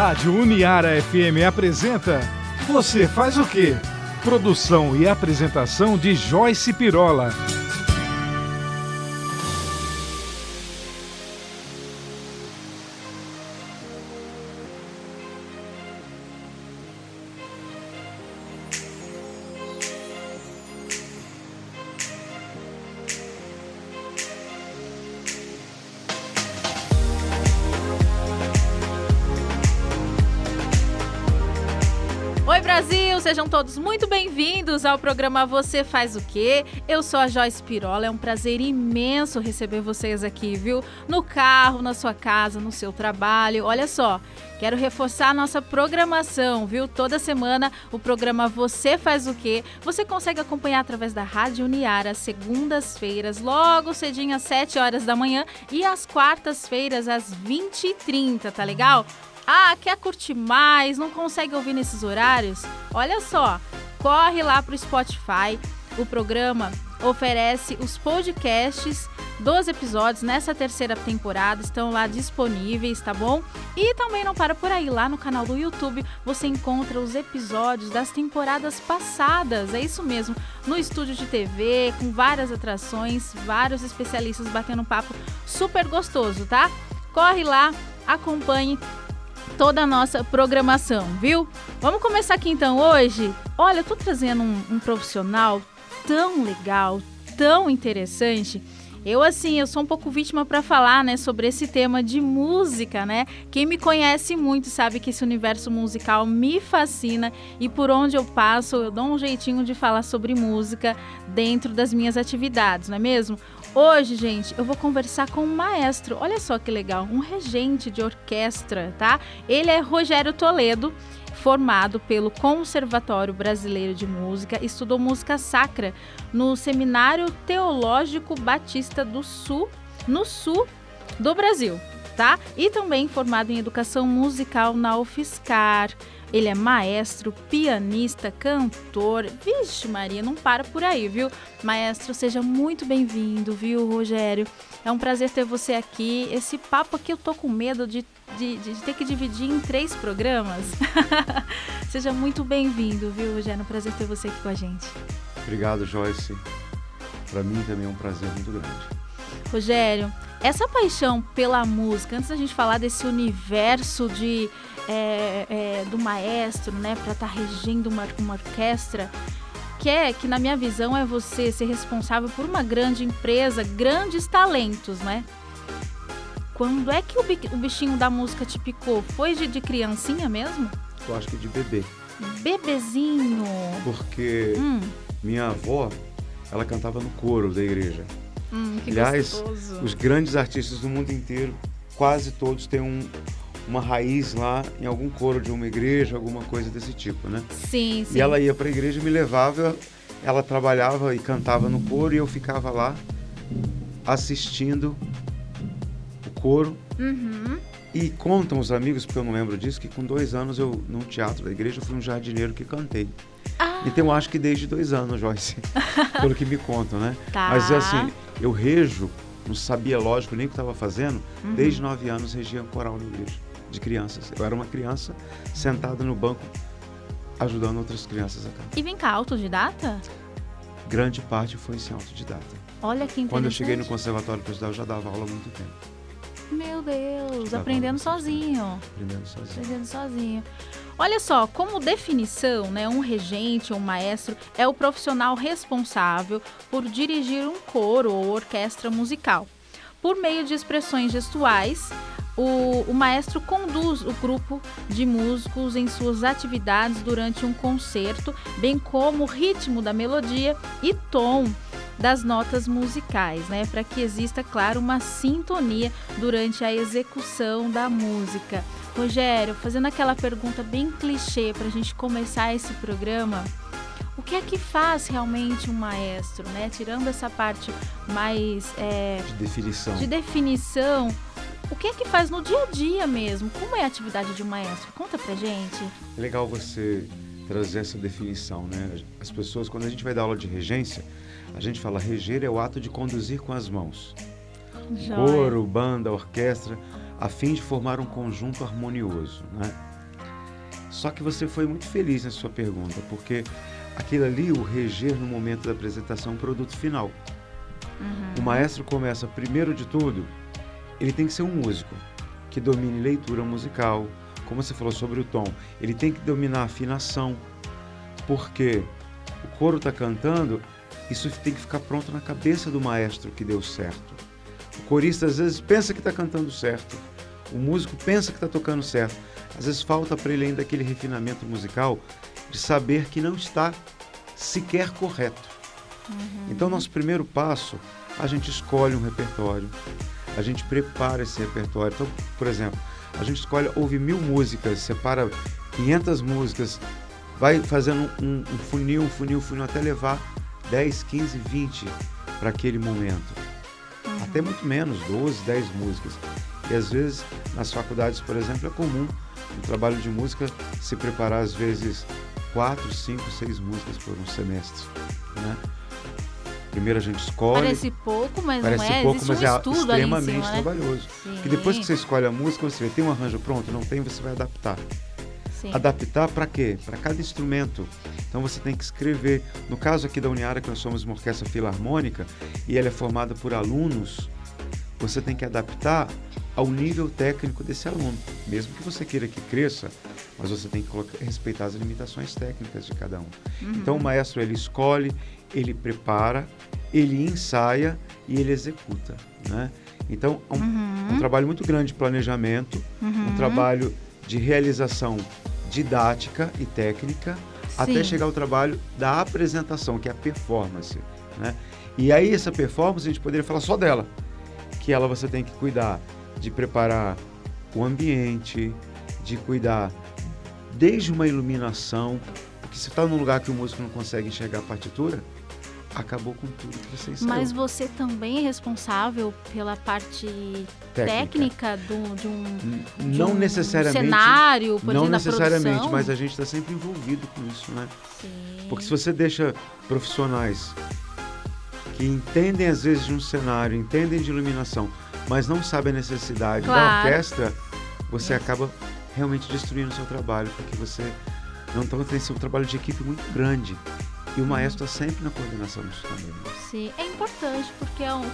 Rádio Uniara FM apresenta Você faz o quê? Produção e apresentação de Joyce Pirola. Sejam todos muito bem-vindos ao programa Você Faz o Quê? Eu sou a Joyce Pirola, é um prazer imenso receber vocês aqui, viu? No carro, na sua casa, no seu trabalho. Olha só, quero reforçar a nossa programação, viu? Toda semana o programa Você Faz o Quê? Você consegue acompanhar através da Rádio Uniara, segundas-feiras, logo cedinho às 7 horas da manhã e às quartas-feiras às 20h30, tá legal? Ah, quer curtir mais? Não consegue ouvir nesses horários? Olha só, corre lá pro Spotify. O programa oferece os podcasts dos episódios nessa terceira temporada, estão lá disponíveis, tá bom? E também não para por aí, lá no canal do YouTube você encontra os episódios das temporadas passadas, é isso mesmo, no estúdio de TV, com várias atrações, vários especialistas batendo papo super gostoso, tá? Corre lá, acompanhe toda a nossa programação, viu? Vamos começar aqui então hoje. Olha, eu tô trazendo um, um profissional tão legal, tão interessante. Eu assim, eu sou um pouco vítima para falar, né, sobre esse tema de música, né? Quem me conhece muito sabe que esse universo musical me fascina e por onde eu passo, eu dou um jeitinho de falar sobre música dentro das minhas atividades, não é mesmo? Hoje, gente, eu vou conversar com um maestro. Olha só que legal, um regente de orquestra, tá? Ele é Rogério Toledo, formado pelo Conservatório Brasileiro de Música, estudou música sacra no Seminário Teológico Batista do Sul, no sul do Brasil, tá? E também formado em educação musical na UFSCar. Ele é maestro, pianista, cantor. Vixe, Maria, não para por aí, viu? Maestro, seja muito bem-vindo, viu, Rogério? É um prazer ter você aqui. Esse papo aqui eu tô com medo de, de, de ter que dividir em três programas. seja muito bem-vindo, viu, Rogério? É um prazer ter você aqui com a gente. Obrigado, Joyce. Para mim também é um prazer muito grande. Rogério, essa paixão pela música, antes da gente falar desse universo de é, é, do maestro, né, para estar tá regendo uma, uma orquestra, que é que na minha visão é você ser responsável por uma grande empresa, grandes talentos, né? Quando é que o bichinho da música te picou? Foi de, de criancinha mesmo? Eu acho que de bebê. Bebezinho. Porque hum. minha avó, ela cantava no coro da igreja. Hum, que Aliás, gostoso. os grandes artistas do mundo inteiro, quase todos têm um, uma raiz lá em algum coro de uma igreja, alguma coisa desse tipo, né? Sim, sim. E ela ia para a igreja e me levava, ela trabalhava e cantava no coro e eu ficava lá assistindo o coro. Uhum. E contam os amigos, porque eu não lembro disso, que com dois anos eu, num teatro da igreja, eu fui um jardineiro que cantei. Ah. Então eu acho que desde dois anos, Joyce, pelo que me contam, né? Tá. Mas assim, eu rejo, não sabia, lógico, nem o que estava fazendo, Uhum. desde nove anos regia coral na igreja de crianças. Eu era uma criança sentada no banco ajudando outras crianças a cantar. E vem cá, autodidata? Grande parte foi em autodidata. Olha que interessante. Quando eu cheguei no conservatório para estudar, eu já dava aula há muito tempo. Meu Deus, aprendendo sozinho. Aprendendo sozinho. Aprendendo sozinho. Olha só, como definição, né, um regente ou um maestro é o profissional responsável por dirigir um coro ou orquestra musical. Por meio de expressões gestuais, o, o, maestro conduz o grupo de músicos em suas atividades durante um concerto, bem como o ritmo da melodia e tom das notas musicais, né? Para que exista, claro, uma sintonia durante a execução da música. Rogério, fazendo aquela pergunta bem clichê para a gente começar esse programa, o que é que faz realmente um maestro, né? Tirando essa parte mais é, de definição. De definição, o que é que faz no dia a dia mesmo? Como é a atividade de um maestro? Conta pra gente. É legal você trazer essa definição, né? As pessoas, quando a gente vai dar aula de regência, a gente fala reger é o ato de conduzir com as mãos. Joia. Coro, banda, orquestra, a fim de formar um conjunto harmonioso, né? Só que você foi muito feliz na sua pergunta, porque aquilo ali, o reger no momento da apresentação, é um produto final. Uhum. O maestro começa, primeiro de tudo, ele tem que ser um músico que domine leitura musical, como você falou sobre o tom, ele tem que dominar a afinação, porque o coro está cantando, isso tem que ficar pronto na cabeça do maestro que deu certo. O corista às vezes pensa que está cantando certo, o músico pensa que está tocando certo, às vezes falta para ele ainda aquele refinamento musical de saber que não está sequer correto. Uhum. Então, nosso primeiro passo, a gente escolhe um repertório, a gente prepara esse repertório. Então, por exemplo, a gente escolhe, ouve mil músicas, separa 500 músicas, vai fazendo um, um funil, um funil, um funil, até levar 10, 15, 20 para aquele momento. Uhum. Até muito menos, 12, 10 músicas. E às vezes, nas faculdades, por exemplo, é comum no trabalho de música se preparar às vezes quatro, cinco, seis músicas por um semestre, né? Primeiro a gente escolhe. Parece pouco, mas Parece não é. pouco, Existe mas um é extremamente cima, né? trabalhoso. Sim. Porque depois que você escolhe a música, você vê, tem um arranjo pronto? Não tem, você vai adaptar. Sim. Adaptar para quê? Para cada instrumento. Então você tem que escrever. No caso aqui da Uniara, que nós somos uma orquestra filarmônica e ela é formada por alunos, você tem que adaptar ao nível técnico desse aluno. Mesmo que você queira que cresça, mas você tem que respeitar as limitações técnicas de cada um. Uhum. Então o maestro ele escolhe, ele prepara, ele ensaia e ele executa, né? Então é um, uhum. um trabalho muito grande de planejamento, uhum. um trabalho de realização didática e técnica, Sim. até chegar ao trabalho da apresentação, que é a performance, né? E aí essa performance a gente poderia falar só dela, que ela você tem que cuidar de preparar o ambiente, de cuidar desde uma iluminação, porque se está num lugar que o músico não consegue enxergar a partitura, acabou com tudo que você ensaiou. Mas você também é responsável pela parte técnica, técnica do, de um, de não um necessariamente cenário, por não exemplo, necessariamente, mas a gente está sempre envolvido com isso, né? Sim. Porque se você deixa profissionais que entendem às vezes de um cenário, entendem de iluminação, mas não sabem a necessidade claro. da orquestra, você Isso. acaba realmente destruindo o seu trabalho, porque você não então, tem um trabalho de equipe muito grande. E o maestro está sempre na coordenação disso também. Né? Sim, é importante porque é um,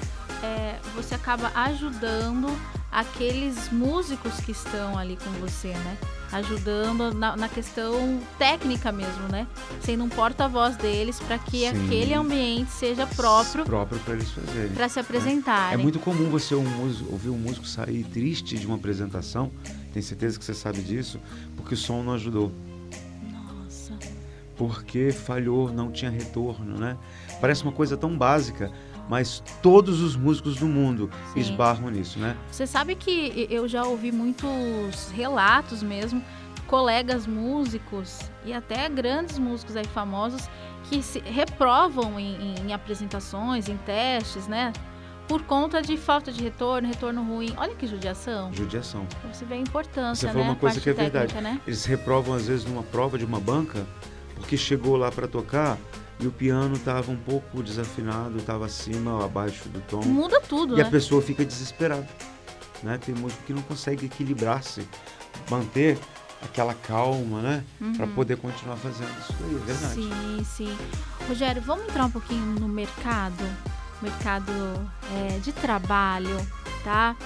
é, você acaba ajudando aqueles músicos que estão ali com você, né? Ajudando na, na questão técnica mesmo, né? Sendo um porta-voz deles para que Sim. aquele ambiente seja próprio. Próprio para eles fazerem. Para se apresentarem. É, é muito comum você um músico, ouvir um músico sair triste de uma apresentação, tenho certeza que você sabe disso, porque o som não ajudou porque falhou, não tinha retorno, né? Parece uma coisa tão básica, mas todos os músicos do mundo Sim. esbarram nisso, né? Você sabe que eu já ouvi muitos relatos mesmo, colegas músicos e até grandes músicos aí famosos que se reprovam em, em, em apresentações, em testes, né? Por conta de falta de retorno, retorno ruim. Olha que judiação. Judiação. Você vê a importância, Você falou né? uma coisa que é técnica, verdade. Né? Eles reprovam, às vezes, numa prova de uma banca, porque chegou lá para tocar e o piano estava um pouco desafinado, estava acima ou abaixo do tom. Muda tudo, E né? a pessoa fica desesperada. Né? Tem músico que não consegue equilibrar-se, manter aquela calma, né? Uhum. Para poder continuar fazendo isso aí, é verdade. Sim, sim. Rogério, vamos entrar um pouquinho no mercado, mercado é, de trabalho, tá?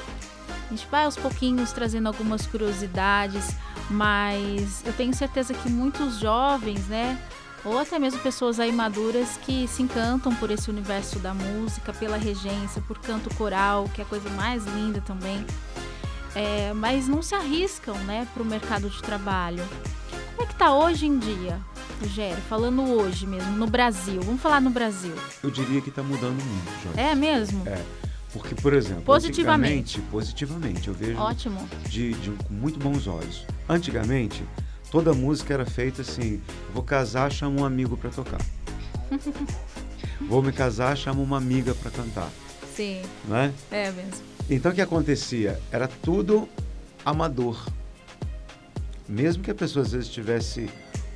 A gente vai aos pouquinhos trazendo algumas curiosidades mas eu tenho certeza que muitos jovens, né, ou até mesmo pessoas aí maduras que se encantam por esse universo da música, pela regência, por canto coral, que é a coisa mais linda também, é, mas não se arriscam, né, para o mercado de trabalho. Como é que está hoje em dia, Rogério? Falando hoje mesmo, no Brasil. Vamos falar no Brasil. Eu diria que está mudando muito, Jorge. É mesmo? É. Porque, por exemplo, positivamente, positivamente eu vejo Ótimo. De, de, com muito bons olhos. Antigamente, toda música era feita assim: vou casar, chamo um amigo para tocar. vou me casar, chamo uma amiga para cantar. Sim. Não é? É mesmo. Então o que acontecia? Era tudo amador. Mesmo que a pessoa às vezes tivesse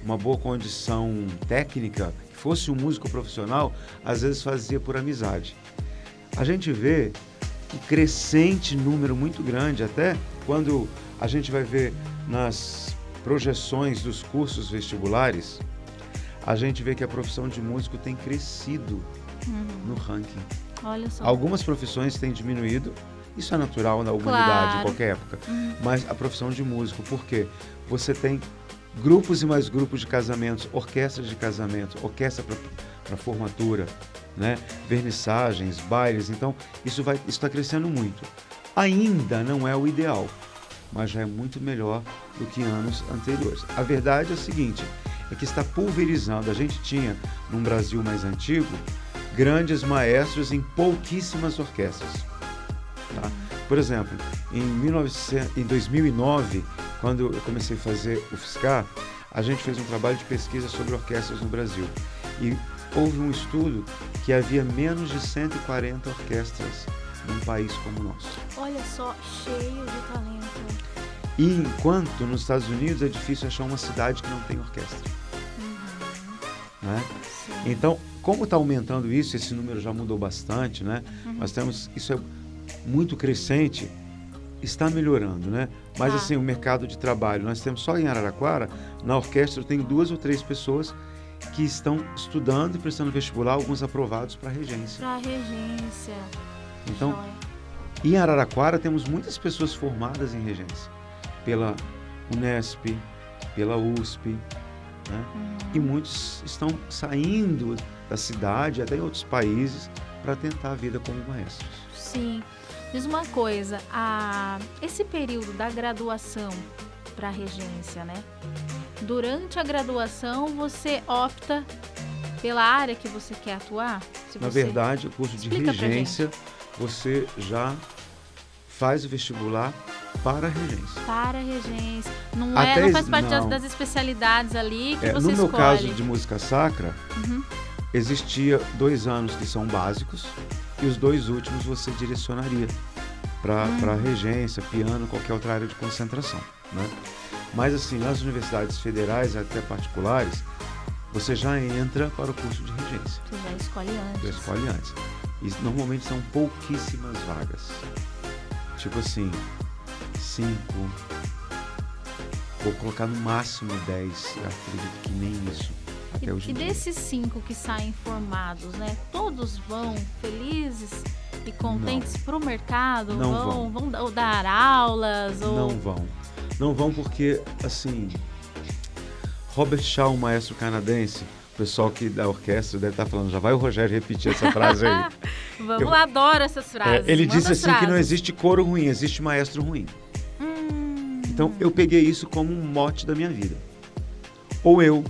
uma boa condição técnica, que fosse um músico profissional, às vezes fazia por amizade a gente vê um crescente número muito grande, até quando a gente vai ver nas projeções dos cursos vestibulares, a gente vê que a profissão de músico tem crescido uhum. no ranking. Olha só. Algumas profissões têm diminuído, isso é natural na humanidade, claro. em qualquer época. Uhum. Mas a profissão de músico, por quê? Você tem grupos e mais grupos de casamentos, orquestras de casamento, orquestra para formatura, né? vernissagens, bailes. Então, isso está crescendo muito. Ainda não é o ideal, mas já é muito melhor do que anos anteriores. A verdade é o seguinte, é que está pulverizando. A gente tinha, num Brasil mais antigo, grandes maestros em pouquíssimas orquestras. Tá? Por exemplo, em, 1900, em 2009, quando eu comecei a fazer o FISCAR, a gente fez um trabalho de pesquisa sobre orquestras no Brasil. E houve um estudo que havia menos de 140 orquestras num país como o nosso. Olha só, cheio de talento. E enquanto nos Estados Unidos é difícil achar uma cidade que não tem orquestra. Uhum. Né? Então, como está aumentando isso, esse número já mudou bastante, né? Uhum. Nós temos isso é muito crescente, está melhorando, né? Mas ah. assim, o mercado de trabalho, nós temos só em Araraquara, na orquestra tenho duas ou três pessoas que estão estudando e prestando vestibular, alguns aprovados para regência. Para regência. Então, em Araraquara temos muitas pessoas formadas em regência, pela Unesp, pela USP, né? Uhum. e muitos estão saindo da cidade, até em outros países, para tentar a vida como maestros. Sim. Diz uma coisa, a... esse período da graduação para regência, né? Durante a graduação, você opta pela área que você quer atuar? Se Na você... verdade, o curso de Explica regência, você já faz o vestibular para a regência. Para a regência. Não, é, não faz parte não. das especialidades ali que é, você No meu caso de música sacra, uhum. existia dois anos que são básicos e os dois últimos você direcionaria para uhum. regência, piano, qualquer outra área de concentração. Né? Mas assim, nas universidades federais, até particulares, você já entra para o curso de regência. Você já escolhe antes. Já escolhe antes. E normalmente são pouquíssimas vagas. Tipo assim, cinco. Vou colocar no máximo dez. Acredito que nem isso. Até e, hoje e desses cinco que saem formados, né? Todos vão felizes e contentes para o mercado? Não vão, vão. vão dar aulas? Ou... Não vão não vão porque, assim, Robert Shaw, um maestro canadense, o pessoal que da orquestra deve estar falando, já vai o Rogério repetir essa frase aí. Vamos, eu adoro essas frases. É, ele disse assim frases. que não existe coro ruim, existe maestro ruim. Hum. Então eu peguei isso como um mote da minha vida. Ou eu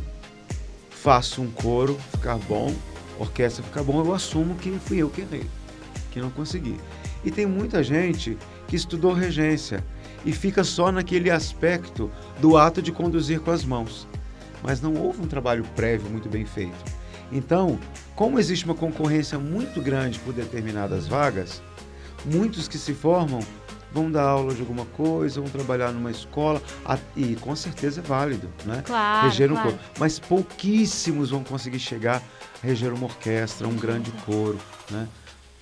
faço um coro ficar bom, orquestra ficar bom, eu assumo que fui eu que errei, que não consegui. E tem muita gente que estudou regência, e fica só naquele aspecto do ato de conduzir com as mãos. Mas não houve um trabalho prévio muito bem feito. Então, como existe uma concorrência muito grande por determinadas vagas, muitos que se formam vão dar aula de alguma coisa, vão trabalhar numa escola, e com certeza é válido, né? Claro, reger um claro. coro. Mas pouquíssimos vão conseguir chegar a reger uma orquestra, um grande coro, né?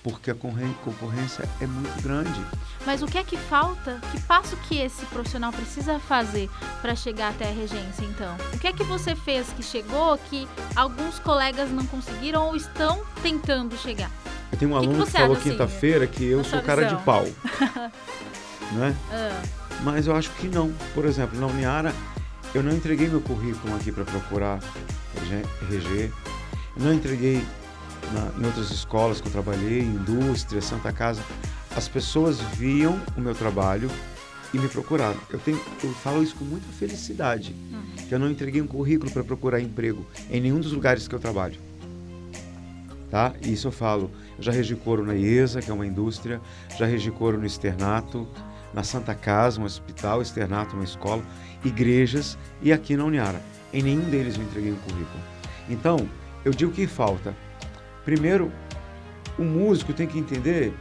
Porque a concorrência é muito grande. Mas o que é que falta? Que passo que esse profissional precisa fazer para chegar até a regência, então? O que é que você fez que chegou que alguns colegas não conseguiram ou estão tentando chegar? Eu tenho um aluno que, que falou assim, quinta-feira que eu sou cara de pau. né? Ah. Mas eu acho que não. Por exemplo, na Uniara, eu não entreguei meu currículo aqui para procurar RG. Eu não entreguei na, em outras escolas que eu trabalhei, indústria, Santa Casa as pessoas viam o meu trabalho e me procuraram. Eu, tenho, eu falo isso com muita felicidade, uhum. que eu não entreguei um currículo para procurar emprego em nenhum dos lugares que eu trabalho. Tá? Isso eu falo. Eu já regi coro na IESA, que é uma indústria, já regi coro no externato, na Santa Casa, um hospital, externato, uma escola, igrejas e aqui na Uniara. Em nenhum deles eu entreguei um currículo. Então, eu digo que falta. Primeiro, o músico tem que entender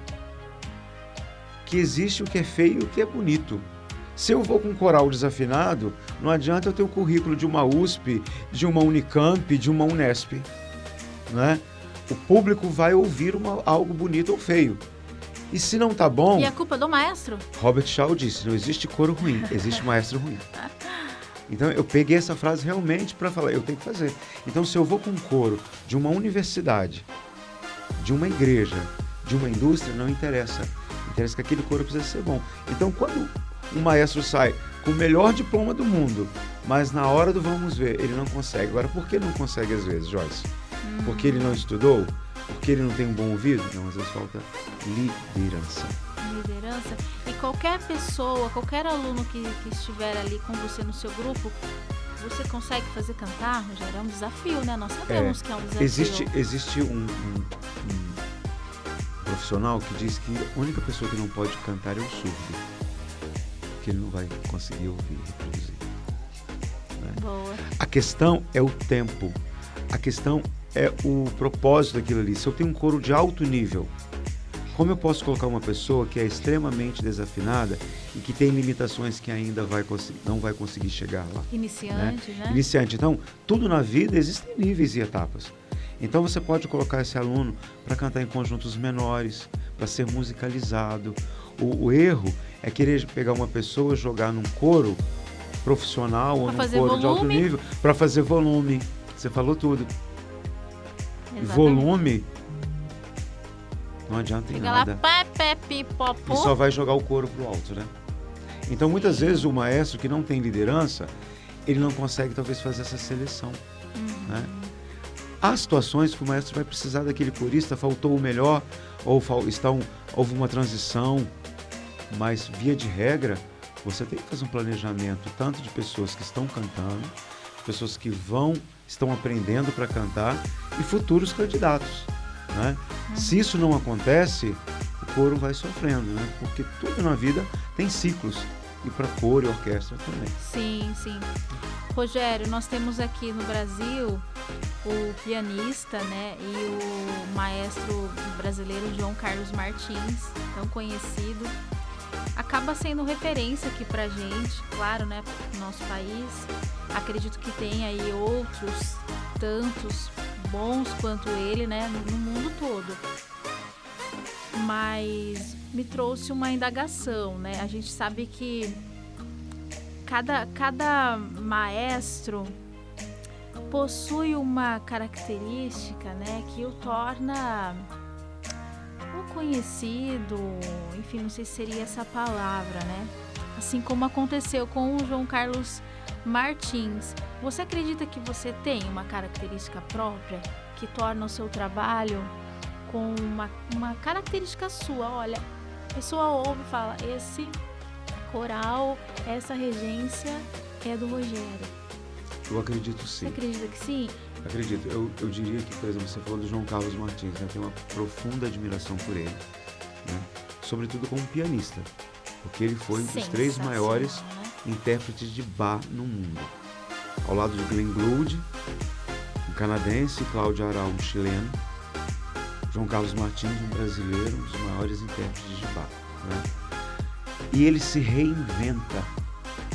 que existe o que é feio e o que é bonito. Se eu vou com um coral desafinado, não adianta eu ter o currículo de uma USP, de uma Unicamp, de uma Unesp. Né? O público vai ouvir uma, algo bonito ou feio. E se não tá bom. E a culpa do maestro? Robert Shaw disse: não existe coro ruim, existe maestro ruim. Então eu peguei essa frase realmente para falar, eu tenho que fazer. Então se eu vou com um coro de uma universidade, de uma igreja, de uma indústria, não interessa. Interessa que aquele coro precisa ser bom. Então quando um maestro sai com o melhor diploma do mundo, mas na hora do vamos ver, ele não consegue. Agora, por que ele não consegue às vezes, Joyce? Porque ele não estudou? Porque ele não tem um bom ouvido? Não, às vezes falta liderança. Liderança. E qualquer pessoa, qualquer aluno que, que estiver ali com você no seu grupo, você consegue fazer cantar, Rogério? É um desafio, né? Nós sabemos é, que é um desafio. Existe, existe um, um, um, profissional que diz que a única pessoa que não pode cantar é o surdo que ele não vai conseguir ouvir e reproduzir. Né? Boa. A questão é o tempo. A questão é o propósito daquilo ali. Se eu tenho um coro de alto nível, como eu posso colocar uma pessoa que é extremamente desafinada e que tem limitações que ainda vai não vai conseguir chegar lá? Iniciante, né? né? Iniciante. Então, tudo na vida existem níveis e etapas. Então você pode colocar esse aluno para cantar em conjuntos menores, para ser musicalizado. O, o, erro é querer pegar uma pessoa, jogar num coro profissional pra ou num coro volume. de alto nível para fazer volume. Você falou tudo. Exatamente. Volume não adianta em Fica nada. Lá, pé, pé, e só vai jogar o couro pro alto, né? Então muitas vezes o maestro que não tem liderança, ele não consegue talvez fazer essa seleção, uhum. né? Há situações que o maestro vai precisar daquele corista, faltou o melhor, ou está um, houve uma transição, mas via de regra, você tem que fazer um planejamento tanto de pessoas que estão cantando, pessoas que vão, estão aprendendo para cantar e futuros candidatos. Né? Uhum. Se isso não acontece, o coro vai sofrendo, né? porque tudo na vida tem ciclos e para coro e orquestra também. Sim, sim. Rogério, nós temos aqui no Brasil o pianista, né, e o maestro brasileiro João Carlos Martins, tão conhecido, acaba sendo referência aqui pra gente, claro, né, no nosso país. Acredito que tem aí outros tantos bons quanto ele, né, no mundo todo. Mas me trouxe uma indagação, né? A gente sabe que cada, cada maestro possui uma característica, né, que o torna o conhecido, enfim, não sei se seria essa palavra, né? Assim como aconteceu com o João Carlos Martins. Você acredita que você tem uma característica própria que torna o seu trabalho com uma, uma característica sua? Olha, a pessoa ouve e fala: esse coral, essa regência é do Rogério. Eu acredito sim. Você acredita que sim? Acredito. Eu, eu diria que, por exemplo, você falou do João Carlos Martins, né? eu tenho uma profunda admiração por ele, né? sobretudo como pianista, porque ele foi um dos três maiores? Intérpretes de bar no mundo. Ao lado de Glenn Gould, um canadense, Cláudio Aral, um chileno, João Carlos Martins, um brasileiro, um dos maiores intérpretes de bar. Né? E ele se reinventa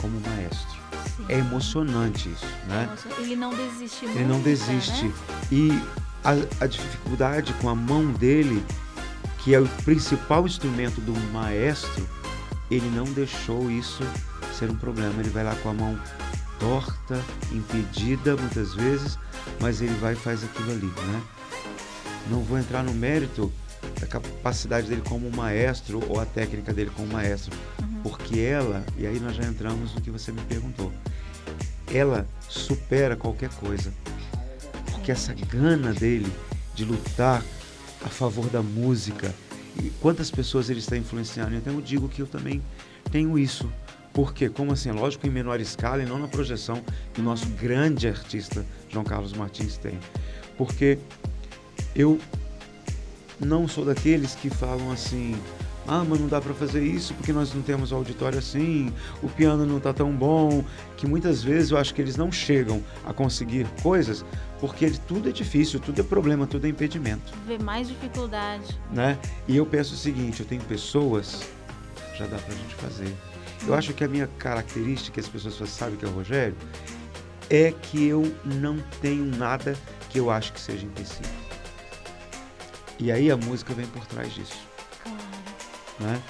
como maestro. Sim. É emocionante isso, né? Ele não desiste Ele não desiste. Né? E a, a dificuldade com a mão dele, que é o principal instrumento do maestro, ele não deixou isso ser um problema. Ele vai lá com a mão torta, impedida muitas vezes, mas ele vai e faz aquilo ali, né? Não vou entrar no mérito da capacidade dele como maestro ou a técnica dele como maestro, uhum. porque ela, e aí nós já entramos no que você me perguntou, ela supera qualquer coisa, porque essa gana dele de lutar a favor da música e quantas pessoas ele está influenciando, então eu digo que eu também tenho isso. Porque, como assim, lógico, em menor escala e não na projeção que o nosso grande artista João Carlos Martins tem. Porque eu não sou daqueles que falam assim, ah, mas não dá para fazer isso porque nós não temos auditório assim, o piano não está tão bom, que muitas vezes eu acho que eles não chegam a conseguir coisas porque tudo é difícil, tudo é problema, tudo é impedimento. Vê mais dificuldade. Né? E eu penso o seguinte, eu tenho pessoas, já dá para a gente fazer. Eu acho que a minha característica, as pessoas sabem que é o Rogério, é que eu não tenho nada que eu acho que seja impossível. E aí a música vem por trás disso. Claro. Né?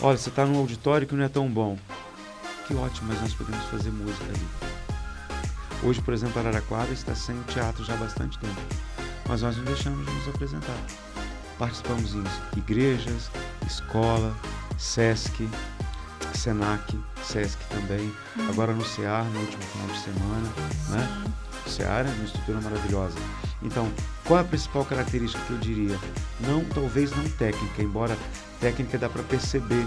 Olha, você está num auditório que não é tão bom. Que ótimo, mas nós podemos fazer música ali. Hoje, por exemplo, Araraquara está sem teatro já há bastante tempo, mas nós não deixamos de nos apresentar. Participamos em igrejas, escola, SESC, SENAC, SESC também, uhum. agora no CEAR, no último final de semana, né? O CEAR é uma estrutura maravilhosa. Então, qual é a principal característica que eu diria? Não, talvez não técnica, embora técnica dá para perceber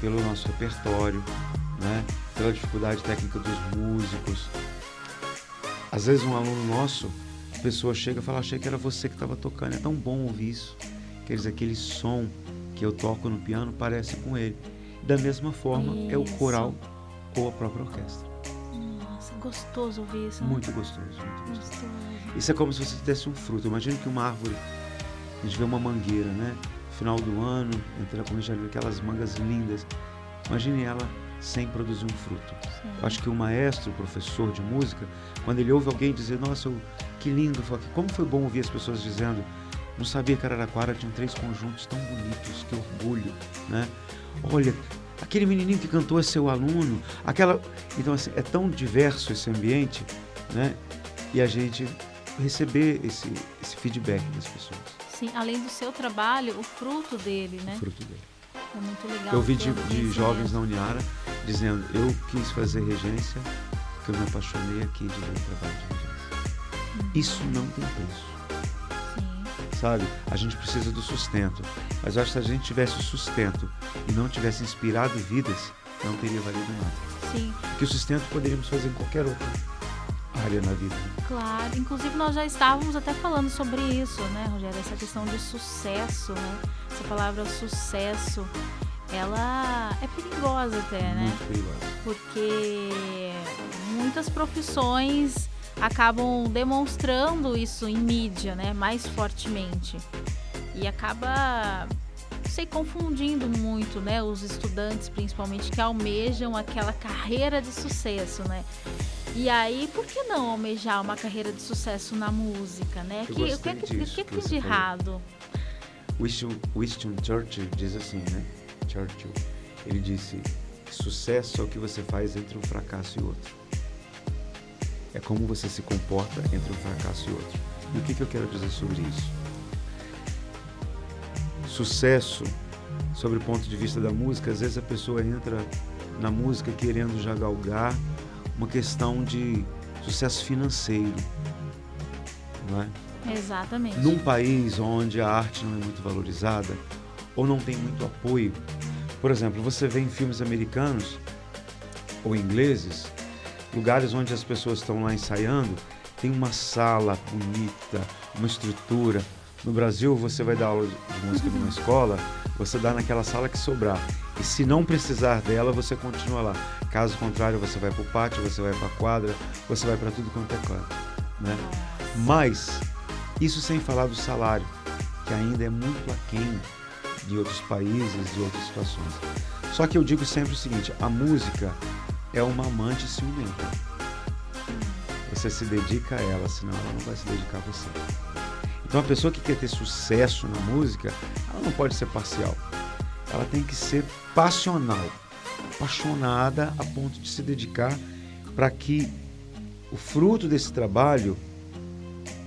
pelo nosso repertório, né? pela dificuldade técnica dos músicos. Às vezes um aluno nosso, a pessoa chega e fala, achei que era você que estava tocando. É tão bom ouvir isso. Quer dizer, aquele som que eu toco no piano parece com ele. Da mesma forma isso. é o coral ou a própria orquestra. Nossa, gostoso ouvir isso. Né? Muito gostoso, muito gostoso. gostoso. Isso é como se você tivesse um fruto. Imagina que uma árvore, a gente vê uma mangueira, né? Final do ano, entra com já viu aquelas mangas lindas. Imagine ela sem produzir um fruto. Sim. Eu acho que o maestro, o professor de música, quando ele ouve alguém dizer, nossa, que lindo, como foi bom ouvir as pessoas dizendo, não sabia que Araraquara tinha três conjuntos tão bonitos, que orgulho, né? Olha, aquele menininho que cantou é seu aluno, aquela... Então, assim, é tão diverso esse ambiente, né? E a gente receber esse, esse feedback das pessoas. Sim, além do seu trabalho, o fruto dele, né? O fruto dele. É muito legal. Eu vi de, de jovens na Uniara dizendo, eu quis fazer regência, que eu me apaixonei aqui de ver o trabalho de regência. Hum. Isso não tem preço. Sabe? A gente precisa do sustento. Mas eu acho que se a gente tivesse o sustento e não tivesse inspirado vidas, não teria valido nada. Sim. Porque o sustento poderíamos fazer em qualquer outra área na vida. Claro, inclusive nós já estávamos até falando sobre isso, né, Rogério? Essa questão de sucesso, né? Essa palavra sucesso, ela é perigosa até, né? Muito perigosa. Porque muitas profissões acabam demonstrando isso em mídia, né? Mais fortemente. E acaba sei, confundindo muito, né, os estudantes, principalmente que almejam aquela carreira de sucesso, né? E aí, por que não almejar uma carreira de sucesso na música, né? Que, o que, é que, que, que tem de errado? Winston, Winston Churchill diz assim, né? Churchill, ele disse: sucesso é o que você faz entre um fracasso e outro. É como você se comporta entre um fracasso e outro. E o que, que eu quero dizer sobre isso? Sucesso, sobre o ponto de vista da música, às vezes a pessoa entra na música querendo já galgar uma questão de sucesso financeiro, não é? Exatamente. Num país onde a arte não é muito valorizada ou não tem muito apoio, por exemplo, você vê em filmes americanos ou ingleses, lugares onde as pessoas estão lá ensaiando, tem uma sala bonita, uma estrutura. No Brasil, você vai dar aula de música numa escola, você dá naquela sala que sobrar. E se não precisar dela, você continua lá. Caso contrário, você vai para o pátio, você vai para a quadra, você vai para tudo quanto é canto. Né? Mas, isso sem falar do salário, que ainda é muito aquém de outros países, de outras situações. Só que eu digo sempre o seguinte: a música é uma amante ciumenta. Você se dedica a ela, senão ela não vai se dedicar a você. Então, a pessoa que quer ter sucesso na música, ela não pode ser parcial. Ela tem que ser passional, apaixonada a ponto de se dedicar para que o fruto desse trabalho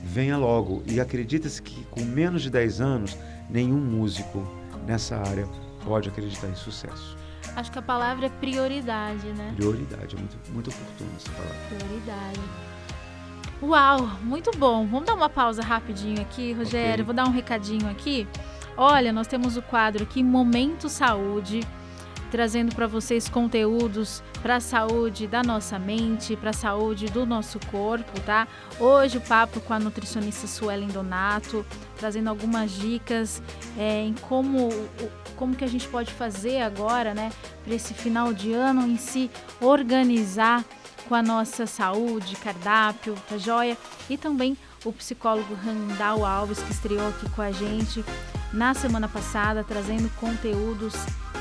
venha logo. E acredita-se que com menos de 10 anos, nenhum músico nessa área pode acreditar em sucesso. Acho que a palavra é prioridade, né? Prioridade, é muito, muito oportuno essa palavra. Prioridade. Uau, muito bom. Vamos dar uma pausa rapidinho aqui, Rogério. Okay. Vou dar um recadinho aqui. Olha, nós temos o quadro aqui Momento Saúde trazendo para vocês conteúdos para a saúde da nossa mente, para a saúde do nosso corpo, tá? Hoje o papo com a nutricionista Suelen Donato, trazendo algumas dicas é, em como, como que a gente pode fazer agora, né, para esse final de ano em si, organizar com a nossa saúde, cardápio, tá joia? E também o psicólogo Randall Alves, que estreou aqui com a gente na semana passada, trazendo conteúdos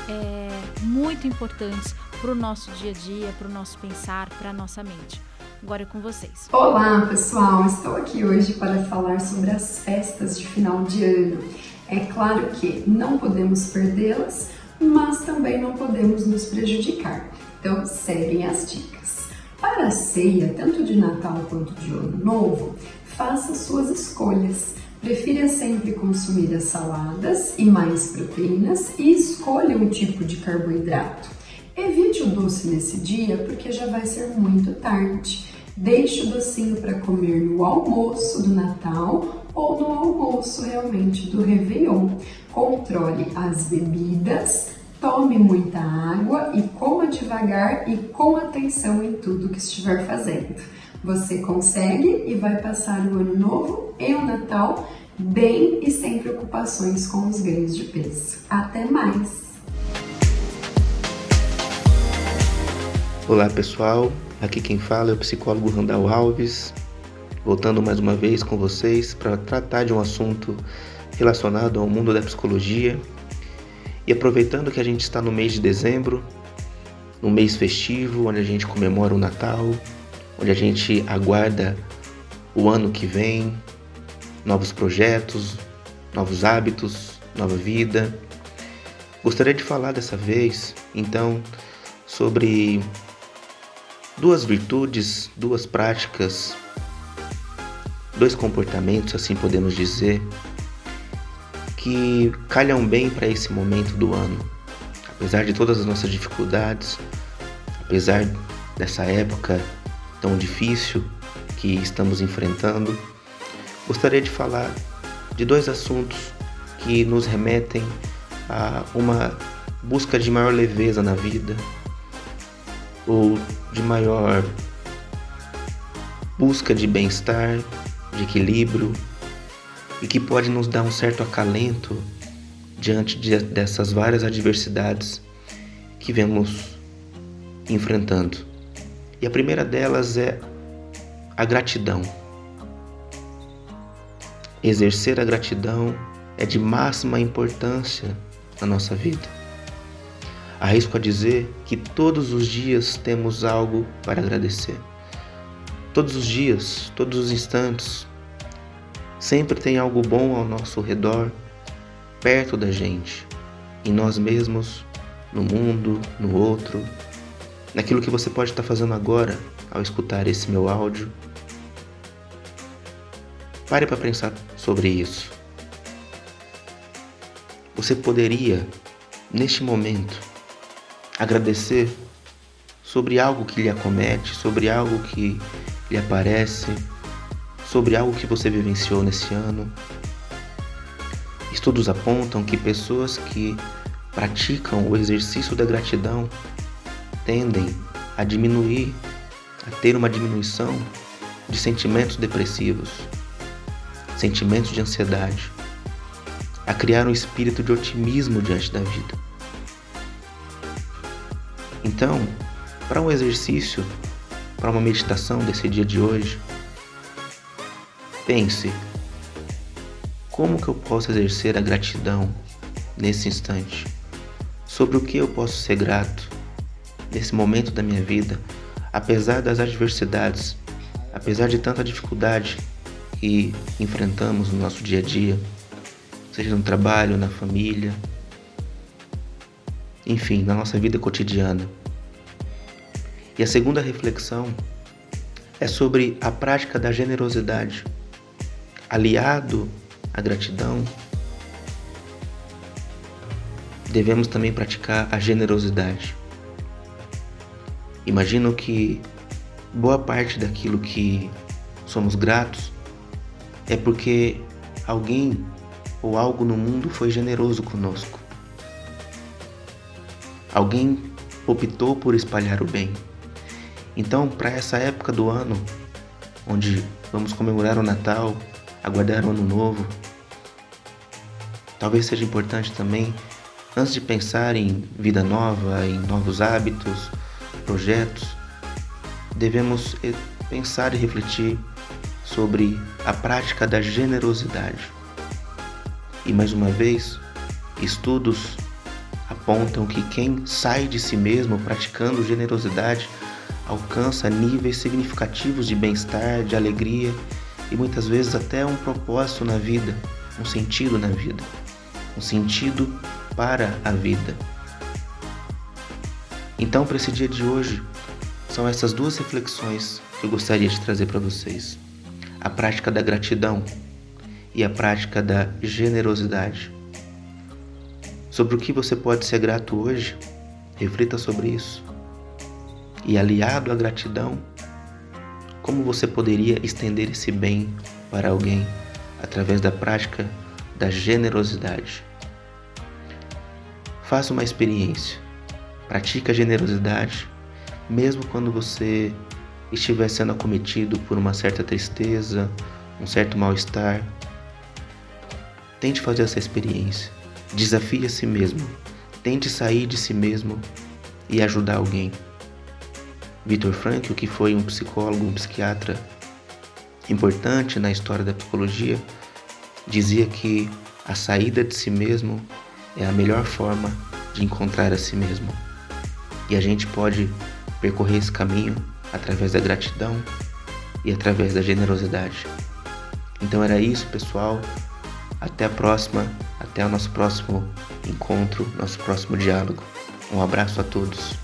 é, muito importantes para o nosso dia a dia, para o nosso pensar, para a nossa mente. Agora é com vocês. Olá, pessoal! Estou aqui hoje para falar sobre as festas de final de ano. É claro que não podemos perdê-las, mas também não podemos nos prejudicar. Então, seguem as dicas. Para a ceia, tanto de Natal quanto de Ano Novo, faça suas escolhas. Prefira sempre consumir as saladas e mais proteínas e escolha um tipo de carboidrato. Evite o doce nesse dia porque já vai ser muito tarde. Deixe o docinho para comer no almoço do Natal ou no almoço realmente do Réveillon. Controle as bebidas, tome muita água e coma devagar e com atenção em tudo que estiver fazendo. Você consegue e vai passar o ano novo e o Natal bem e sem preocupações com os ganhos de peso. Até mais! Olá pessoal, aqui quem fala é o psicólogo Randall Alves, voltando mais uma vez com vocês para tratar de um assunto relacionado ao mundo da psicologia. E aproveitando que a gente está no mês de dezembro, no mês festivo, onde a gente comemora o Natal, onde a gente aguarda o ano que vem, novos projetos, novos hábitos, nova vida. Gostaria de falar dessa vez, então, sobre duas virtudes, duas práticas, dois comportamentos, assim podemos dizer, que calham bem para esse momento do ano. Apesar de todas as nossas dificuldades, apesar dessa época tão difícil que estamos enfrentando, gostaria de falar de dois assuntos que nos remetem a uma busca de maior leveza na vida, ou de maior busca de bem-estar, de equilíbrio e que pode nos dar um certo acalento diante de, dessas várias adversidades que vemos enfrentando. E a primeira delas é a gratidão. Exercer a gratidão é de máxima importância na nossa vida. Arrisco a dizer que todos os dias temos algo para agradecer. Todos os dias, todos os instantes, sempre tem algo bom ao nosso redor, perto da gente, em nós mesmos, no mundo, no outro, naquilo que você pode estar fazendo agora ao escutar esse meu áudio. Pare para pensar sobre isso. Você poderia, neste momento, agradecer sobre algo que lhe acomete, sobre algo que lhe aparece, sobre algo que você vivenciou nesse ano. Estudos apontam que pessoas que praticam o exercício da gratidão tendem a diminuir, a ter uma diminuição de sentimentos depressivos, sentimentos de ansiedade, a criar um espírito de otimismo diante da vida. Então, para um exercício, para uma meditação desse dia de hoje, pense: como que eu posso exercer a gratidão nesse instante? Sobre o que eu posso ser grato nesse momento da minha vida, apesar das adversidades, apesar de tanta dificuldade que enfrentamos no nosso dia a dia, seja no trabalho, na família, enfim, na nossa vida cotidiana. E a segunda reflexão é sobre a prática da generosidade. Aliado à gratidão, devemos também praticar a generosidade. Imagino que boa parte daquilo que somos gratos é porque alguém ou algo no mundo foi generoso conosco. Alguém optou por espalhar o bem. Então, para essa época do ano, onde vamos comemorar o Natal, aguardar o Ano Novo, talvez seja importante também, antes de pensar em vida nova, em novos hábitos, projetos, devemos eh, pensar e refletir sobre a prática da generosidade. E mais uma vez, estudos apontam que quem sai de si mesmo praticando generosidade alcança níveis significativos de bem-estar, de alegria e muitas vezes até um propósito na vida, um sentido na vida, um sentido para a vida. Então, para esse dia de hoje, são essas duas reflexões que eu gostaria de trazer para vocês: a prática da gratidão e a prática da generosidade. Sobre o que você pode ser grato hoje, reflita sobre isso. E aliado à gratidão, como você poderia estender esse bem para alguém através da prática da generosidade? Faça uma experiência. Pratique a generosidade, mesmo quando você estiver sendo acometido por uma certa tristeza, um certo mal-estar. Tente fazer essa experiência. Desafie a si mesmo. Tente sair de si mesmo e ajudar alguém. Victor Frankl, que foi um psicólogo, um psiquiatra importante na história da psicologia, dizia que a saída de si mesmo é a melhor forma de encontrar a si mesmo. E a gente pode percorrer esse caminho através da gratidão e através da generosidade. Então era isso, pessoal. Até a próxima, até o nosso próximo encontro, nosso próximo diálogo. Um abraço a todos.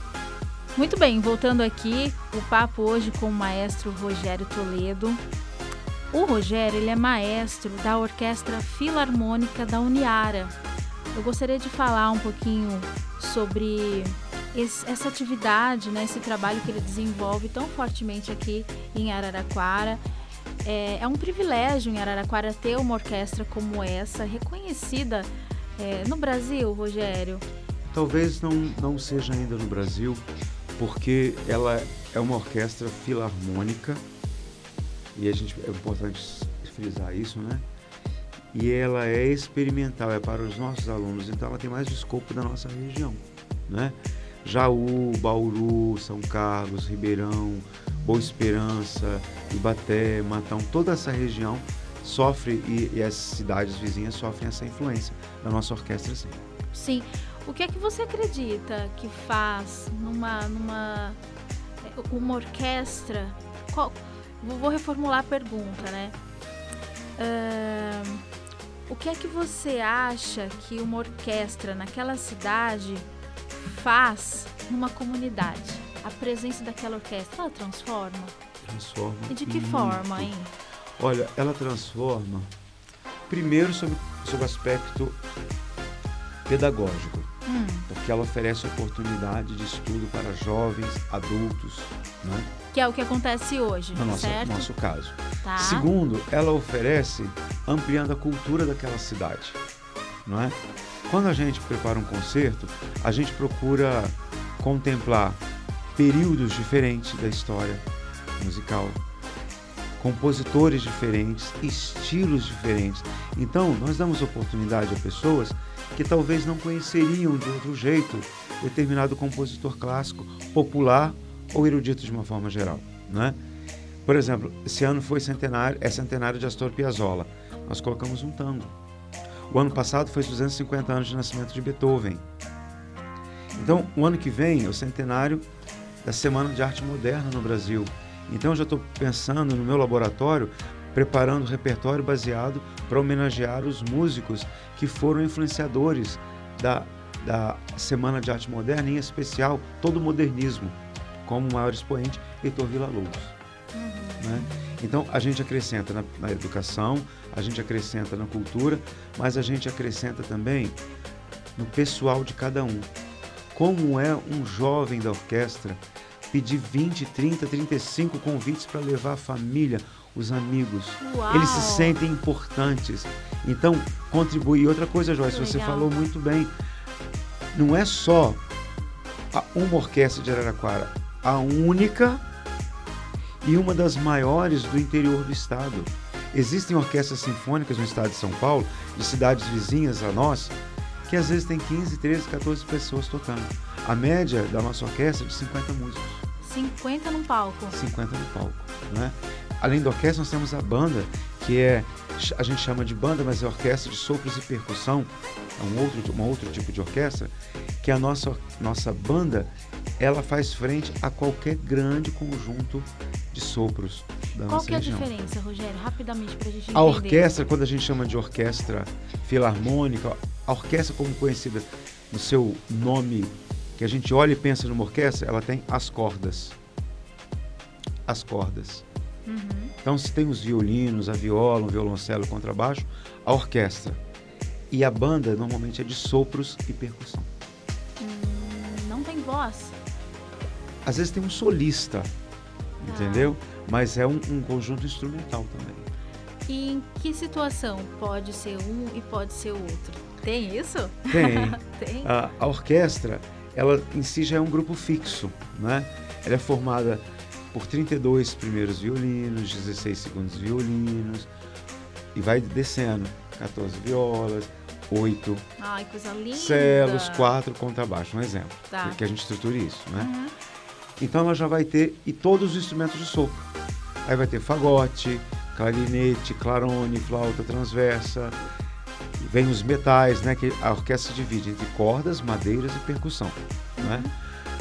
Muito bem, voltando aqui, o papo hoje com o maestro Rogério Toledo. O Rogério, ele é maestro da Orquestra Filarmônica da Uniara. Eu gostaria de falar um pouquinho sobre esse, essa atividade, né, esse trabalho que ele desenvolve tão fortemente aqui em Araraquara é, é um privilégio em Araraquara ter uma orquestra como essa, reconhecida é, no Brasil, Rogério? Talvez não, não seja ainda no Brasil, porque ela é uma orquestra filarmônica e a gente é importante frisar isso, né? E ela é experimental, é para os nossos alunos, então ela tem mais escopo da nossa região, né? Jaú, Bauru, São Carlos, Ribeirão, Boa Esperança, Ibaté, Matão, toda essa região sofre e, e, as cidades vizinhas sofrem essa influência da nossa orquestra, sim. Sim. O que é que você acredita que faz numa, numa uma orquestra? Qual, vou reformular a pergunta, né? Uh, o que é que você acha que uma orquestra naquela cidade faz numa comunidade? A presença daquela orquestra, ela transforma? Transforma. E de que muito. forma, hein? Olha, ela transforma, primeiro, sob, sob o aspecto pedagógico, hum. porque ela oferece oportunidade de estudo para jovens, adultos, né? Que é o que acontece hoje, no nosso, certo? nosso caso. Tá. Segundo, ela oferece ampliando a cultura daquela cidade, não é? Quando a gente prepara um concerto, a gente procura contemplar períodos diferentes da história musical, compositores diferentes, estilos diferentes. Então, nós damos oportunidade a pessoas que talvez não conheceriam de outro jeito determinado compositor clássico, popular ou erudito de uma forma geral, né? Por exemplo, esse ano foi centenário, é centenário de Astor Piazzolla. Nós colocamos um tango. O ano passado foi 250 anos de nascimento de Beethoven. Então, o ano que vem é o centenário da Semana de Arte Moderna no Brasil. Então, eu já estou pensando no meu laboratório, preparando um repertório baseado para homenagear os músicos que foram influenciadores da, da Semana de Arte Moderna, em especial todo o modernismo, como o maior expoente, Heitor Villa-Lobos. Uhum. Né? Então, a gente acrescenta na, na educação, a gente acrescenta na cultura, mas a gente acrescenta também no pessoal de cada um. Como é um jovem da orquestra pedir 20, 30, 35 convites para levar a família, os amigos. Uau. Eles se sentem importantes. Então, contribui. E outra coisa, Joyce, você legal. falou muito bem. Não é só uma orquestra de Araraquara, a única e uma das maiores do interior do estado. Existem orquestras sinfônicas no estado de São Paulo, de cidades vizinhas a nós, que às vezes tem 15, 13, 14 pessoas tocando. A média da nossa orquestra é de 50 músicos, 50 num palco. 50 no palco. Né? Além da orquestra, nós temos a banda, que é, a gente chama de banda, mas é orquestra de sopros e percussão, é um outro, um outro tipo de orquestra, que a nossa, nossa banda, ela faz frente a qualquer grande conjunto de sopros da Qual nossa que é a região. diferença, Rogério? Rapidamente pra gente entender. A orquestra, quando a gente chama de orquestra filarmônica, a orquestra como conhecida no seu nome, que a gente olha e pensa numa orquestra, ela tem as cordas. as cordas. Uhum. Então, se tem os violinos, a viola, o violoncelo, o contrabaixo, a orquestra. E a banda normalmente é de sopros e percussão. Hum, não tem voz? Às vezes tem um solista, ah. entendeu? Mas é um, um conjunto instrumental também. E em que situação pode ser um e pode ser o outro? Tem isso? Tem. tem. A, a, orquestra, ela em si já é um grupo fixo, né? Ela é formada por 32 primeiros violinos, 16 segundos violinos, e vai descendo. 14 violas, 8 Ai, celos, 4 contrabaixo, um exemplo. Tá. Que, que a gente estruture isso, né? Uhum. Então ela já vai ter, e todos os instrumentos de sopro. Aí vai ter fagote, clarinete, clarone, flauta transversa, vem os metais, né? Que a orquestra divide entre cordas, madeiras e percussão, né?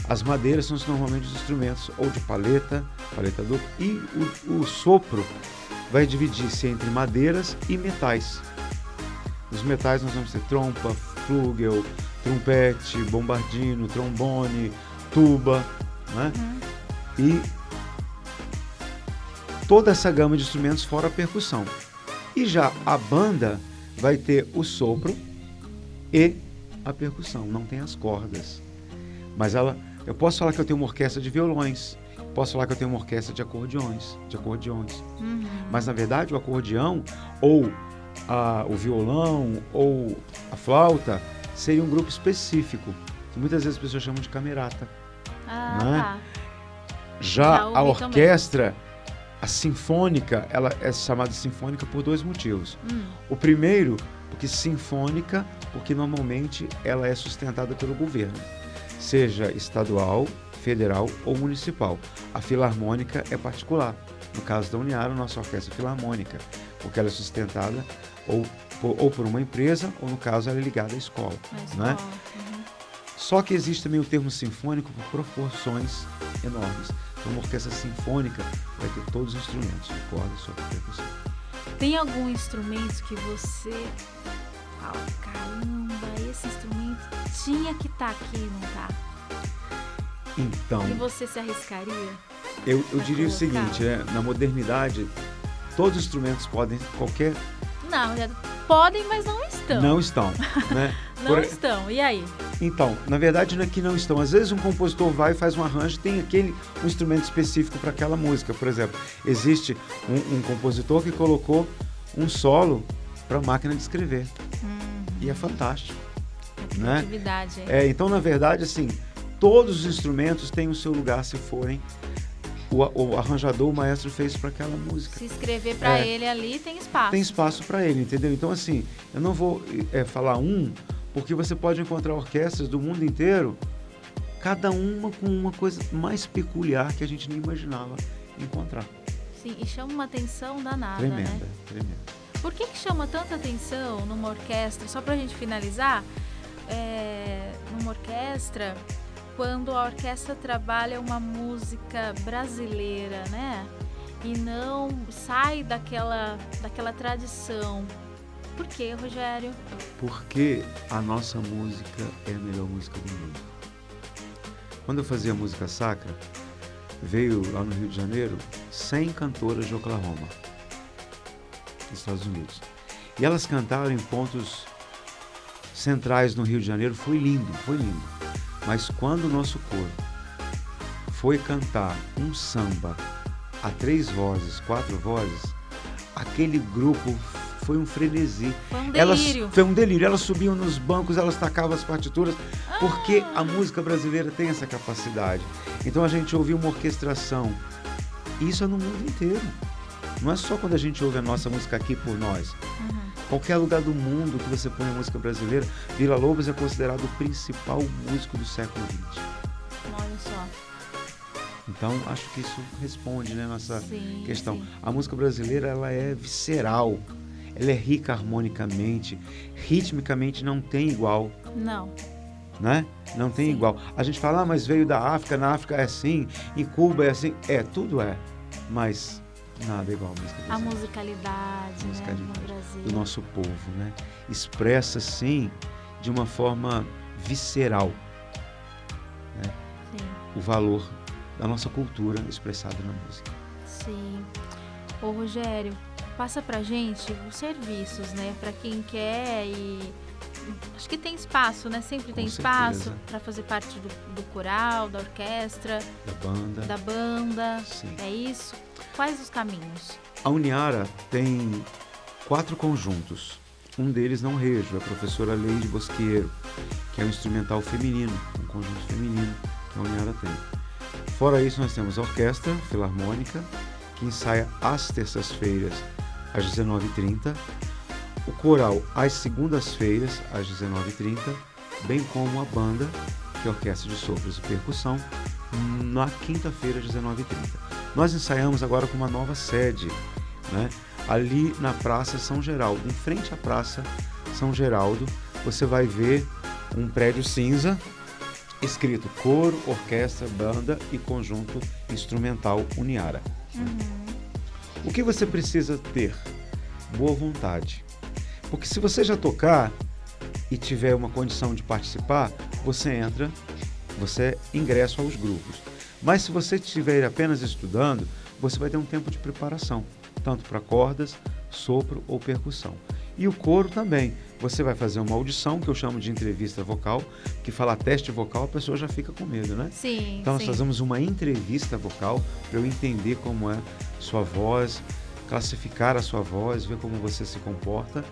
As madeiras são normalmente os instrumentos ou de paleta, paleta dupla, e o, o sopro vai dividir-se entre madeiras e metais. Os metais nós vamos ter trompa, flugel, trompete, bombardino, trombone, tuba, né? Uhum. E toda essa gama de instrumentos fora a percussão. E já a banda vai ter o sopro e a percussão, não tem as cordas. Mas ela, eu posso falar que eu tenho uma orquestra de violões, posso falar que eu tenho uma orquestra de acordeões, de acordeões. Uhum. Mas na verdade o acordeão ou a, o violão ou a flauta seria um grupo específico, que muitas vezes as pessoas chamam de camerata. Ah, né? tá. Já, Já a orquestra também a sinfônica, ela é chamada sinfônica por dois motivos. Hum. O primeiro, porque sinfônica, porque normalmente ela é sustentada pelo governo, seja estadual, federal ou municipal. A filarmônica é particular. No caso da Uniara, nossa orquestra é filarmônica, porque ela é sustentada ou por, ou por uma empresa, ou no caso ela é ligada à escola. escola. Né? Só que existe também o termo sinfônico por proporções enormes. Uma orquestra sinfônica vai ter todos os instrumentos, corda, sopro percussão. Tem algum instrumento que você fala, caramba, esse instrumento tinha que estar tá aqui, não tá? Então. E você se arriscaria? Eu, eu diria colocar? o seguinte, né? na modernidade, todos os instrumentos podem, qualquer. Não, podem, mas não estão. Não estão, né? não Por... estão. E aí? Então, na verdade não é que não estão. Às vezes um compositor vai e faz um arranjo, tem aquele um instrumento específico para aquela música. Por exemplo, existe um, um compositor que colocou um solo para máquina de escrever. Uhum. E é fantástico. É né? É, então, na verdade, assim, todos os instrumentos têm o seu lugar se forem o, o, arranjador, o maestro fez para aquela música. Se escrever para é, ele ali, tem espaço. Tem espaço para ele, entendeu? Então, assim, eu não vou é, falar um, porque você pode encontrar orquestras do mundo inteiro, cada uma com uma coisa mais peculiar que a gente nem imaginava encontrar. Sim, e chama uma atenção danada, tremenda, né? Tremenda, Por que, que chama tanta atenção numa orquestra, só para a gente finalizar, é, numa orquestra, quando a orquestra trabalha uma música brasileira, né? E não sai daquela, daquela tradição por quê, Rogério? Porque a nossa música é a melhor música do mundo. Quando eu fazia música sacra, veio lá no Rio de Janeiro 100 cantoras de Oklahoma, nos Estados Unidos. E elas cantaram em pontos centrais no Rio de Janeiro. Foi lindo, foi lindo. Mas quando o nosso coro foi cantar um samba a três vozes, quatro vozes, aquele grupo foi um frenesi. Foi um delírio. Elas, foi um delírio. Elas subiam nos bancos, elas tacavam as partituras, ah. porque a música brasileira tem essa capacidade. Então a gente ouviu uma orquestração. Isso é no mundo inteiro. Não é só quando a gente ouve a nossa música aqui por nós. Uhum. Qualquer lugar do mundo que você põe a música brasileira, Vila Lobos é considerado o principal músico do século XX. Olha só. Então, acho que isso responde, né, nossa sim, questão. Sim. A música brasileira, ela é visceral ela é rica harmonicamente, ritmicamente não tem igual. Não. Né? Não tem Sim. igual. A gente fala, ah, mas veio da África, na África é assim, em Cuba é assim. É, tudo é. Mas nada é igual a música. A musicalidade, a musicalidade né, do nosso povo, né? Expressa, sim, de uma forma visceral né? o valor da nossa cultura expressada na música. Sim. Ô Rogério, passa pra gente os serviços, né? Para quem quer e acho que tem espaço, né? Sempre tem espaço para fazer parte do, do, coral, da orquestra, da banda. Da banda. Sim. É isso. Quais os caminhos? A Uniara tem quatro conjuntos. Um deles não rejo, é a professora Leide Bosqueiro, que é um instrumental feminino, um conjunto feminino que a Uniara tem. Fora isso, nós temos a Orquestra Filarmônica, que ensaia às terças-feiras, às 19h30, o coral às segundas-feiras, às 19h30, bem como a banda, que é a Orquestra de Sopros e Percussão, na quinta-feira, às 19h30. Nós ensaiamos agora com uma nova sede, né? ali na Praça São Geraldo, em frente à Praça São Geraldo, você vai ver um prédio cinza escrito coro, orquestra, banda e conjunto instrumental Uniara. Uhum. O que você precisa ter? Boa vontade. Porque se você já tocar e tiver uma condição de participar, você entra, você ingressa aos grupos. Mas se você estiver apenas estudando, você vai ter um tempo de preparação, tanto para cordas, sopro ou percussão. E o coro também. Você vai fazer uma audição, que eu chamo de entrevista vocal, que fala teste vocal, a pessoa já fica com medo, né? Sim. Então sim. nós fazemos uma entrevista vocal para eu entender como é sua voz, classificar a sua voz, ver como você se comporta.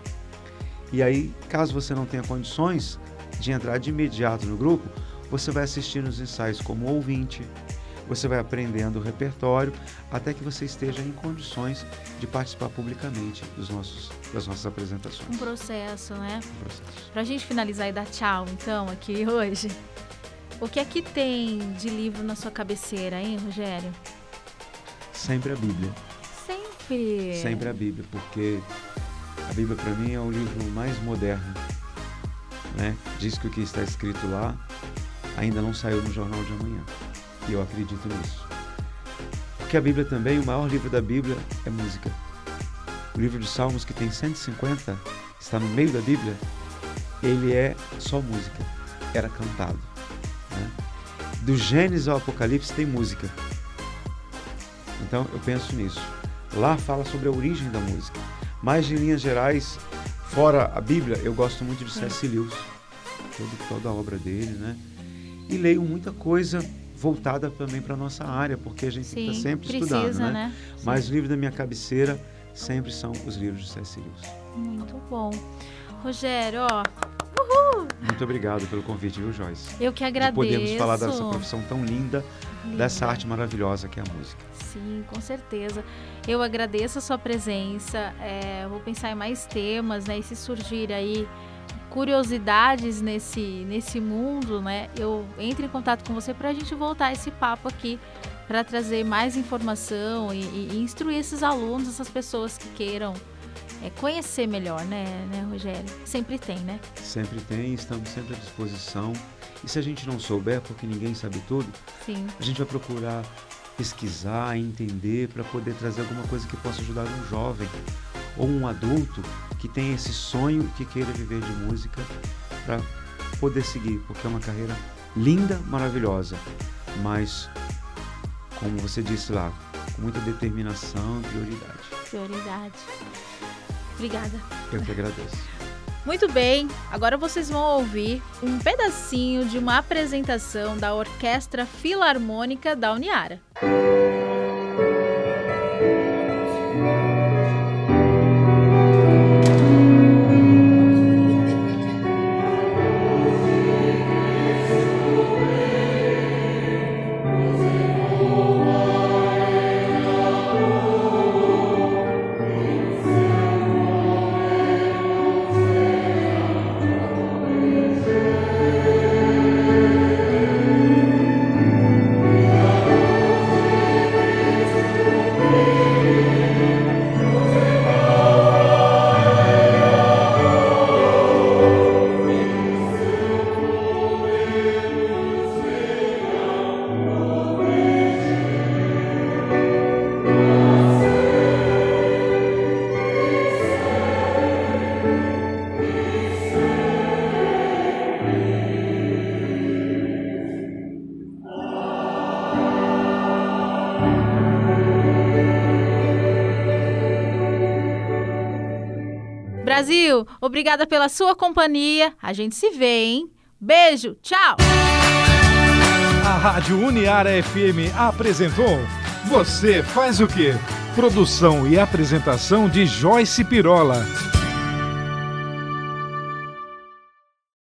E aí, caso você não tenha condições de entrar de imediato no grupo, você vai assistir nos ensaios como ouvinte, você vai aprendendo o repertório até que você esteja em condições de participar publicamente dos nossos, das nossas apresentações. Um processo, né? Um processo. Pra gente finalizar e dar tchau, então, aqui hoje. O que é que tem de livro na sua cabeceira, hein, Rogério? Sempre a Bíblia. Sempre. Sempre a Bíblia, porque a Bíblia para mim é o livro mais moderno. Né? Diz que o que está escrito lá ainda não saiu no jornal de amanhã. E eu acredito nisso. Porque a Bíblia também, o maior livro da Bíblia é música. O livro de Salmos, que tem 150, está no meio da Bíblia, ele é só música. Era cantado. Né? Do Gênesis ao Apocalipse tem música. Então eu penso nisso. Lá fala sobre a origem da música. Mas em linhas gerais, fora a Bíblia, eu gosto muito de C.S. Lewis. Todo, toda a obra dele, né? E leio muita coisa voltada também para a nossa área, porque a gente está sempre precisa, estudando, né? né? Mas os livros da minha cabeceira sempre são os livros de C.S. Lewis. Muito bom. Rogério, ó, Uhul! Muito obrigado pelo convite, viu, Joyce? Eu que agradeço. De podermos falar dessa profissão tão linda, linda, dessa arte maravilhosa que é a música. Sim, com certeza. Eu agradeço a sua presença. É, vou pensar em mais temas, né? E se surgir aí curiosidades nesse, nesse mundo, né? Eu entro em contato com você para a gente voltar esse papo aqui para trazer mais informação e, e, instruir esses alunos, essas pessoas que queiram é, conhecer melhor, né, né, Rogério? Sempre tem, né? Sempre tem, estamos sempre à disposição. E se a gente não souber, porque ninguém sabe tudo, Sim. a gente vai procurar pesquisar, entender, para poder trazer alguma coisa que possa ajudar um jovem ou um adulto que tem esse sonho que queira viver de música para poder seguir, porque é uma carreira linda, maravilhosa, mas como você disse lá, com muita determinação e prioridade. Prioridade. Obrigada. Eu que agradeço. Muito bem, agora vocês vão ouvir um pedacinho de uma apresentação da Orquestra Filarmônica da Uniara. Brasil, obrigada pela sua companhia. A gente se vê, hein? Beijo, tchau! A Rádio Uniara FM apresentou Você Faz o Quê? Produção e apresentação de Joyce Pirola.